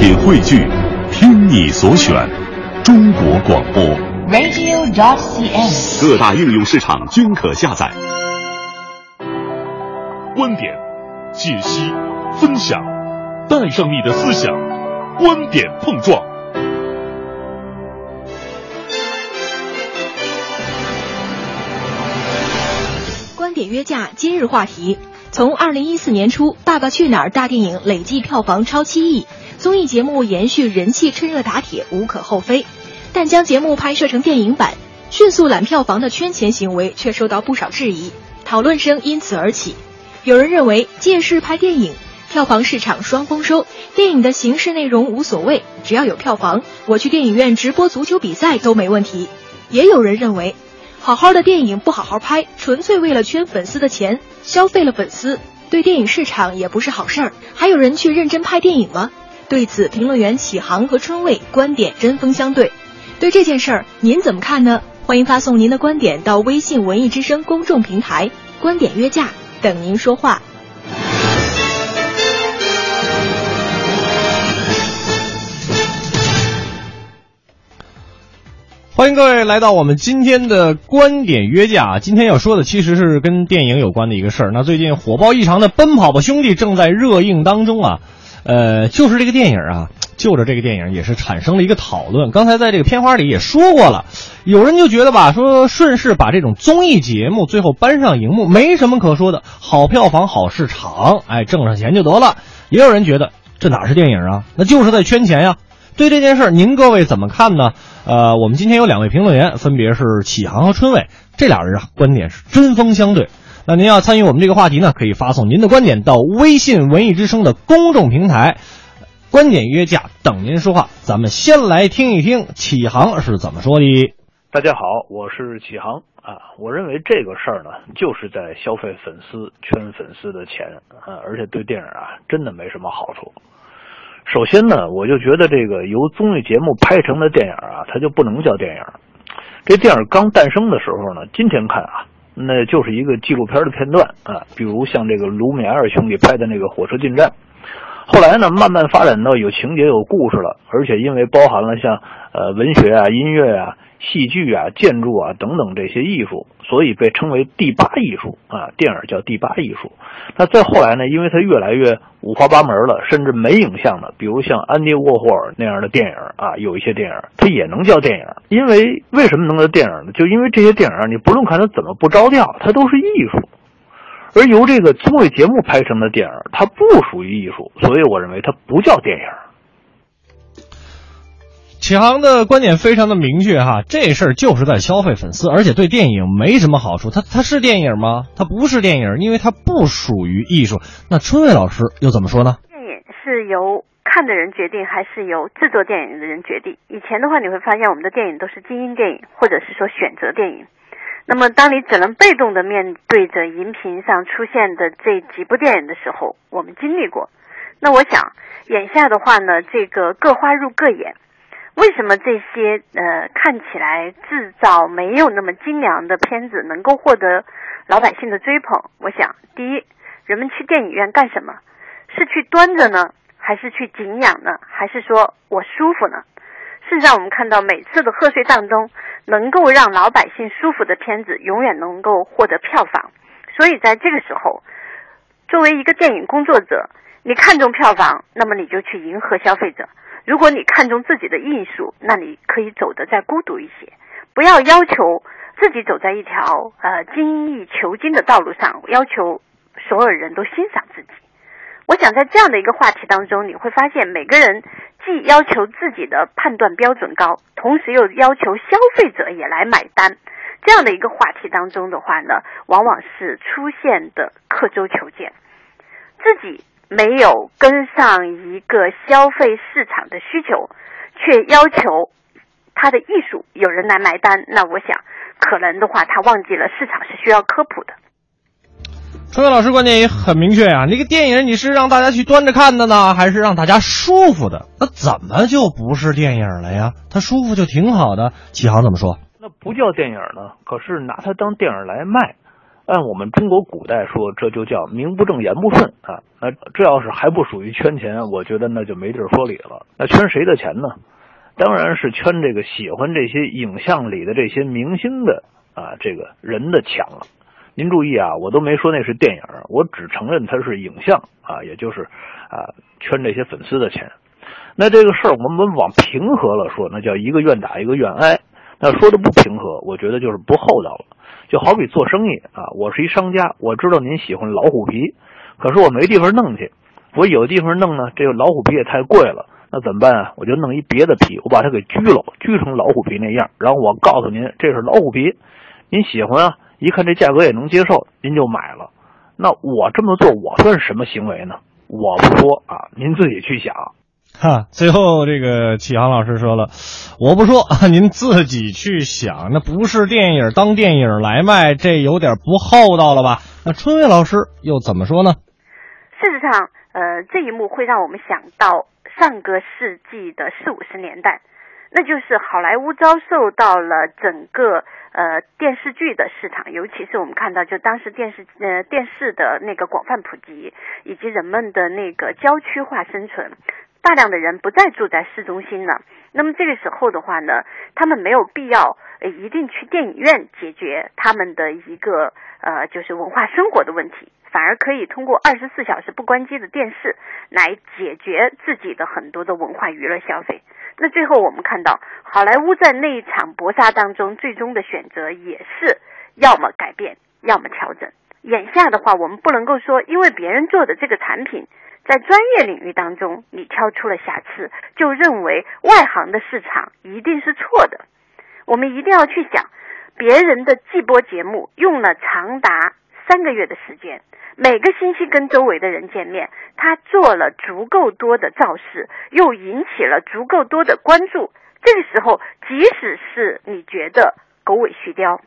品汇聚，听你所选，中国广播。radio.dot.cn，。各大应用市场均可下载。观点、解析、分享，带上你的思想，观点碰撞。观点约架今日话题：从二零一四年初，《爸爸去哪儿》大电影累计票房超七亿，综艺节目延续人气趁热打铁无可厚非。但将节目拍摄成电影版，迅速揽票房的圈钱行为却受到不少质疑，讨论声因此而起。有人认为借势拍电影，票房市场双丰收，电影的形式内容无所谓，只要有票房，我去电影院直播足球比赛都没问题。也有人认为，好好的电影不好好拍，纯粹为了圈粉丝的钱，消费了粉丝，对电影市场也不是好事儿。还有人去认真拍电影吗？对此，评论员启航和春卫观点针锋相对。对这件事儿，您怎么看呢？欢迎发送您的观点到微信“文艺之声”公众平台“观点约架”，等您说话。欢迎各位来到我们今天的观点约架。今天要说的其实是跟电影有关的一个事儿。那最近火爆异常的《奔跑吧兄弟》正在热映当中啊。呃，就是这个电影啊，就着这个电影也是产生了一个讨论。刚才在这个片花里也说过了，有人就觉得吧，说顺势把这种综艺节目最后搬上荧幕没什么可说的，好票房好市场，哎，挣上钱就得了。也有人觉得这哪是电影啊，那就是在圈钱呀。对这件事，您各位怎么看呢？呃，我们今天有两位评论员，分别是启航和春伟，这俩人啊观点是针锋相对。那您要参与我们这个话题呢，可以发送您的观点到微信“文艺之声”的公众平台，观点约架等您说话。咱们先来听一听启航是怎么说的。大家好，我是启航啊。我认为这个事儿呢，就是在消费粉丝、圈粉丝的钱啊，而且对电影啊真的没什么好处。首先呢，我就觉得这个由综艺节目拍成的电影啊，它就不能叫电影。这电影刚诞生的时候呢，今天看啊，那就是一个纪录片的片段啊，比如像这个卢米埃尔兄弟拍的那个《火车进站》。后来呢，慢慢发展到有情节、有故事了，而且因为包含了像呃文学啊、音乐啊、戏剧啊、建筑啊等等这些艺术，所以被称为第八艺术啊。电影叫第八艺术。那再后来呢，因为它越来越五花八门了，甚至没影像的，比如像安迪沃霍尔那样的电影啊，有一些电影它也能叫电影。因为为什么能叫电影呢？就因为这些电影，你不论看它怎么不着调，它都是艺术。而由这个综艺节目拍成的电影，它不属于艺术，所以我认为它不叫电影。启航的观点非常的明确哈，这事儿就是在消费粉丝，而且对电影没什么好处。它它是电影吗？它不是电影，因为它不属于艺术。那春伟老师又怎么说呢？电影是由看的人决定，还是由制作电影的人决定？以前的话，你会发现我们的电影都是精英电影，或者是说选择电影。那么，当你只能被动的面对着荧屏上出现的这几部电影的时候，我们经历过。那我想，眼下的话呢，这个各花入各眼。为什么这些呃看起来制造没有那么精良的片子能够获得老百姓的追捧？我想，第一，人们去电影院干什么？是去端着呢，还是去景仰呢？还是说我舒服呢？事实上，我们看到每次的贺岁档中，能够让老百姓舒服的片子，永远能够获得票房。所以在这个时候，作为一个电影工作者，你看中票房，那么你就去迎合消费者；如果你看中自己的艺术，那你可以走得再孤独一些，不要要求自己走在一条呃精益求精的道路上，要求所有人都欣赏自己。我想在这样的一个话题当中，你会发现每个人既要求自己的判断标准高，同时又要求消费者也来买单。这样的一个话题当中的话呢，往往是出现的刻舟求剑，自己没有跟上一个消费市场的需求，却要求他的艺术有人来买单。那我想，可能的话，他忘记了市场是需要科普的。春伟老师观点也很明确啊，那个电影你是让大家去端着看的呢，还是让大家舒服的？那怎么就不是电影了呀？它舒服就挺好的。启航怎么说？那不叫电影呢？可是拿它当电影来卖，按我们中国古代说，这就叫名不正言不顺啊。那这要是还不属于圈钱，我觉得那就没地儿说理了。那圈谁的钱呢？当然是圈这个喜欢这些影像里的这些明星的啊，这个人的钱了。您注意啊，我都没说那是电影，我只承认它是影像啊，也就是啊圈这些粉丝的钱。那这个事儿我们往平和了说，那叫一个愿打一个愿挨。那说的不平和，我觉得就是不厚道了。就好比做生意啊，我是一商家，我知道您喜欢老虎皮，可是我没地方弄去，我有地方弄呢，这个老虎皮也太贵了，那怎么办啊？我就弄一别的皮，我把它给锯了，锯成老虎皮那样，然后我告诉您这是老虎皮，您喜欢啊？一看这价格也能接受，您就买了。那我这么做，我算是什么行为呢？我不说啊，您自己去想。哈，最后这个启航老师说了，我不说，您自己去想。那不是电影当电影来卖，这有点不厚道了吧？那春薇老师又怎么说呢？事实上，呃，这一幕会让我们想到上个世纪的四五十年代，那就是好莱坞遭受到了整个呃电视剧的市场，尤其是我们看到，就当时电视呃电视的那个广泛普及，以及人们的那个郊区化生存。大量的人不再住在市中心了，那么这个时候的话呢，他们没有必要呃一定去电影院解决他们的一个呃就是文化生活的问题，反而可以通过二十四小时不关机的电视来解决自己的很多的文化娱乐消费。那最后我们看到，好莱坞在那一场搏杀当中，最终的选择也是要么改变，要么调整。眼下的话，我们不能够说，因为别人做的这个产品。在专业领域当中，你挑出了瑕疵，就认为外行的市场一定是错的。我们一定要去想，别人的季播节目用了长达三个月的时间，每个星期跟周围的人见面，他做了足够多的造势，又引起了足够多的关注。这个时候，即使是你觉得狗尾续貂，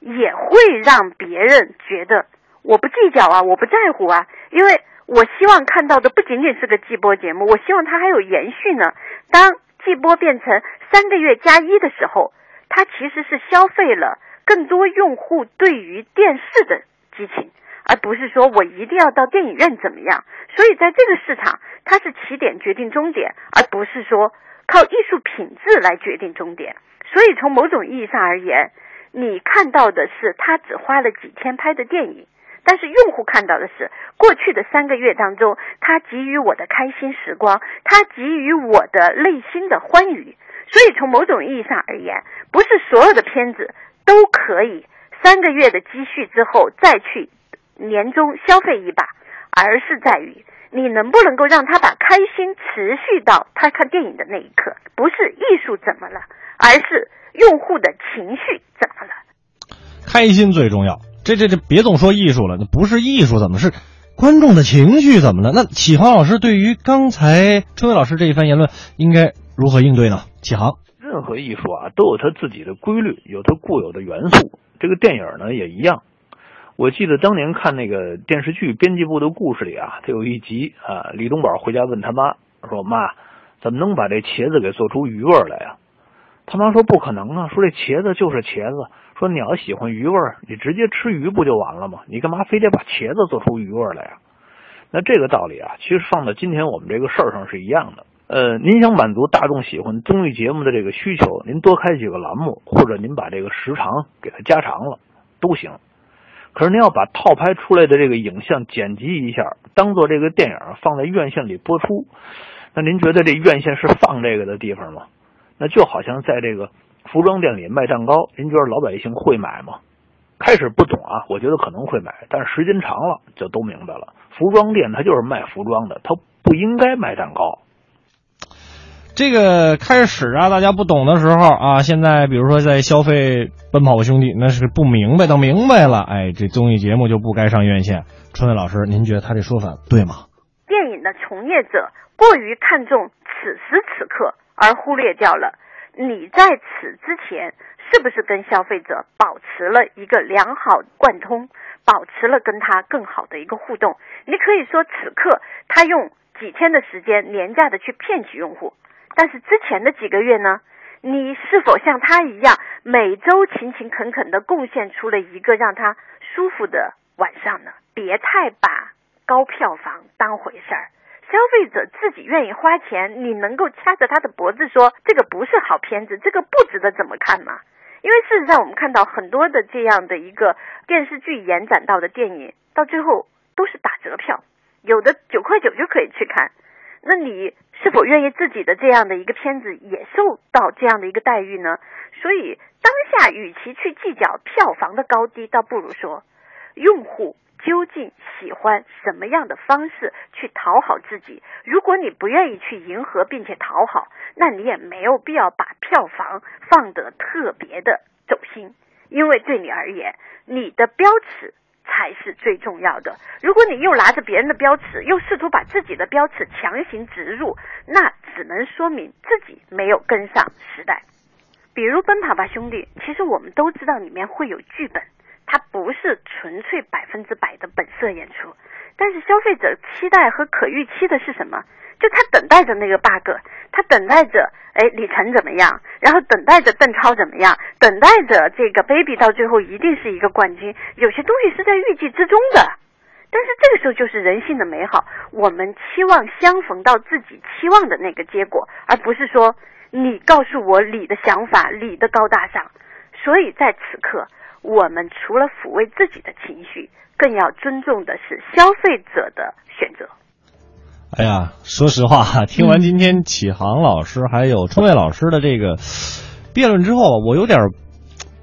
也会让别人觉得我不计较啊，我不在乎啊，因为。我希望看到的不仅仅是个季播节目，我希望它还有延续呢。当季播变成三个月加一的时候，它其实是消费了更多用户对于电视的激情，而不是说我一定要到电影院怎么样。所以在这个市场，它是起点决定终点，而不是说靠艺术品质来决定终点。所以从某种意义上而言，你看到的是他只花了几天拍的电影。但是用户看到的是过去的三个月当中，他给予我的开心时光，他给予我的内心的欢愉。所以从某种意义上而言，不是所有的片子都可以三个月的积蓄之后再去年终消费一把，而是在于你能不能够让他把开心持续到他看电影的那一刻。不是艺术怎么了，而是用户的情绪怎么了？开心最重要。这这这，别总说艺术了，那不是艺术，怎么是观众的情绪？怎么了？那启航老师对于刚才春伟老师这一番言论，应该如何应对呢？启航，任何艺术啊，都有它自己的规律，有它固有的元素。这个电影呢也一样。我记得当年看那个电视剧《编辑部的故事》里啊，它有一集啊，李东宝回家问他妈说：“妈，怎么能把这茄子给做出鱼味来呀？”他妈说：“不可能啊，说这茄子就是茄子。”说你要喜欢鱼味儿，你直接吃鱼不就完了吗？你干嘛非得把茄子做出鱼味来呀？那这个道理啊，其实放到今天我们这个事儿上是一样的。呃，您想满足大众喜欢综艺节目的这个需求，您多开几个栏目，或者您把这个时长给它加长了，都行。可是您要把套拍出来的这个影像剪辑一下，当做这个电影放在院线里播出，那您觉得这院线是放这个的地方吗？那就好像在这个。服装店里卖蛋糕，您觉得老百姓会买吗？开始不懂啊，我觉得可能会买，但是时间长了就都明白了。服装店它就是卖服装的，它不应该卖蛋糕。这个开始啊，大家不懂的时候啊，现在比如说在消费《奔跑吧兄弟》，那是不明白，等明白了，哎，这综艺节目就不该上院线。春伟老师，您觉得他这说法对吗？电影的从业者过于看重此时此刻，而忽略掉了。你在此之前是不是跟消费者保持了一个良好贯通，保持了跟他更好的一个互动？你可以说此刻他用几天的时间廉价的去骗取用户，但是之前的几个月呢？你是否像他一样每周勤勤恳恳的贡献出了一个让他舒服的晚上呢？别太把高票房当回事儿。消费者自己愿意花钱，你能够掐着他的脖子说这个不是好片子，这个不值得怎么看吗？因为事实上，我们看到很多的这样的一个电视剧延展到的电影，到最后都是打折票，有的九块九就可以去看。那你是否愿意自己的这样的一个片子也受到这样的一个待遇呢？所以当下，与其去计较票房的高低，倒不如说用户。究竟喜欢什么样的方式去讨好自己？如果你不愿意去迎合并且讨好，那你也没有必要把票房放得特别的走心，因为对你而言，你的标尺才是最重要的。如果你又拿着别人的标尺，又试图把自己的标尺强行植入，那只能说明自己没有跟上时代。比如《奔跑吧兄弟》，其实我们都知道里面会有剧本。它不是纯粹百分之百的本色演出，但是消费者期待和可预期的是什么？就他等待着那个 bug，他等待着哎李晨怎么样，然后等待着邓超怎么样，等待着这个 baby 到最后一定是一个冠军。有些东西是在预计之中的，但是这个时候就是人性的美好，我们期望相逢到自己期望的那个结果，而不是说你告诉我你的想法，你的高大上。所以在此刻。我们除了抚慰自己的情绪，更要尊重的是消费者的选择。哎呀，说实话，听完今天启航老师还有春卫老师的这个 辩论之后，我有点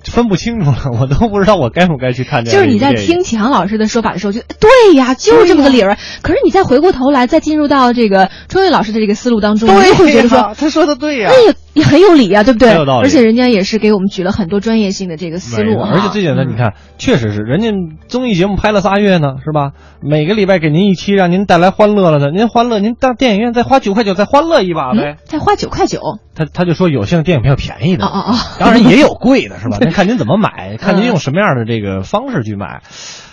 分不清楚了，我都不知道我该不该去看这个。就是你在听启航老师的说法的时候，就对呀，就是这么个理儿。可是你再回过头来，再进入到这个春卫老师的这个思路当中，你会觉得说他说的对呀。也很有理呀，对不对？有道理。而且人家也是给我们举了很多专业性的这个思路而且最简单，你看，确实是人家综艺节目拍了仨月呢，是吧？每个礼拜给您一期，让您带来欢乐了呢。您欢乐，您到电影院再花九块九，再欢乐一把呗。再花九块九。他他就说有些电影票便宜的，哦哦哦，当然也有贵的，是吧？您看您怎么买，看您用什么样的这个方式去买。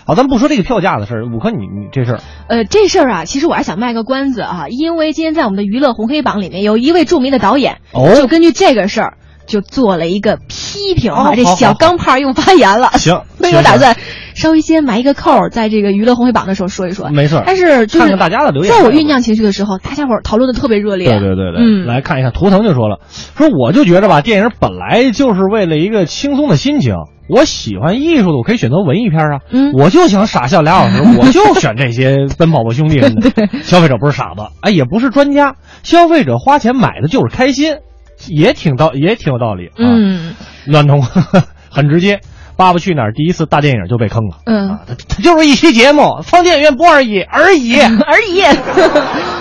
好，咱们不说这个票价的事儿，五哥，你你这事儿，呃，这事儿啊，其实我还想卖个关子啊，因为今天在我们的娱乐红黑榜里面，有一位著名的导演，哦，就根据这个事儿，就做了一个批评啊，这小钢炮又发言了。行，所以我打算稍微先埋一个扣，在这个娱乐红黑榜的时候说一说。没事，但是就是看看大家的留言，在我酝酿情绪的时候，大家伙讨论的特别热烈。对对对对，嗯，来看一下，图腾就说了，说我就觉着吧，电影本来就是为了一个轻松的心情。我喜欢艺术的，我可以选择文艺片啊。嗯，我就想傻笑俩小时，我就选这些奔跑吧兄弟什么的。消费者不是傻子，哎，也不是专家，消费者花钱买的就是开心，也挺道，也挺有道理啊。嗯，暖童 很直接。《爸爸去哪儿》第一次大电影就被坑了。嗯，他他就是一期节目，放电影院播而已，而已，而已。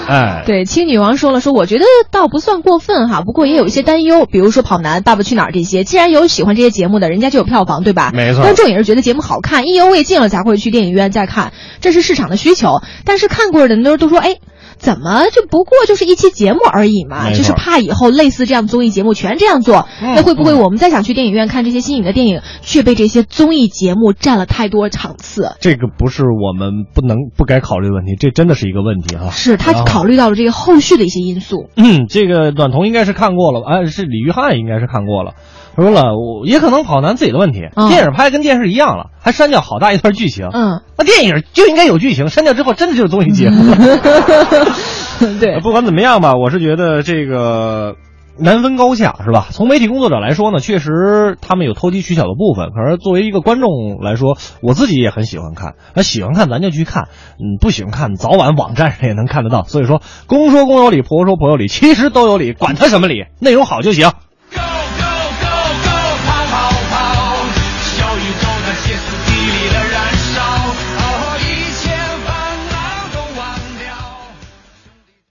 哎，对，青女王说了，说我觉得倒不算过分哈，不过也有一些担忧，比如说《跑男》《爸爸去哪儿》这些，既然有喜欢这些节目的，人家就有票房，对吧？没错。观众也是觉得节目好看，意犹未尽了才会去电影院再看，这是市场的需求。但是看过的人都都说，哎。怎么就不过就是一期节目而已嘛？就是怕以后类似这样综艺节目全这样做，那会不会我们再想去电影院看这些新颖的电影，却被这些综艺节目占了太多场次？这个不是我们不能不该考虑的问题，这真的是一个问题哈。是他考虑到了这个后续的一些因素。嗯，这个暖童应该是看过了，啊，是李玉翰应该是看过了。说了，我也可能跑男自己的问题。电影拍跟电视一样了，还删掉好大一段剧情。嗯，那电影就应该有剧情，删掉之后真的就是综艺节目。对，不管怎么样吧，我是觉得这个难分高下，是吧？从媒体工作者来说呢，确实他们有投机取巧的部分。可是作为一个观众来说，我自己也很喜欢看。那喜欢看咱就去看，嗯，不喜欢看早晚网站上也能看得到。所以说，公说公有理，婆说婆有理，其实都有理，管他什么理，内容好就行。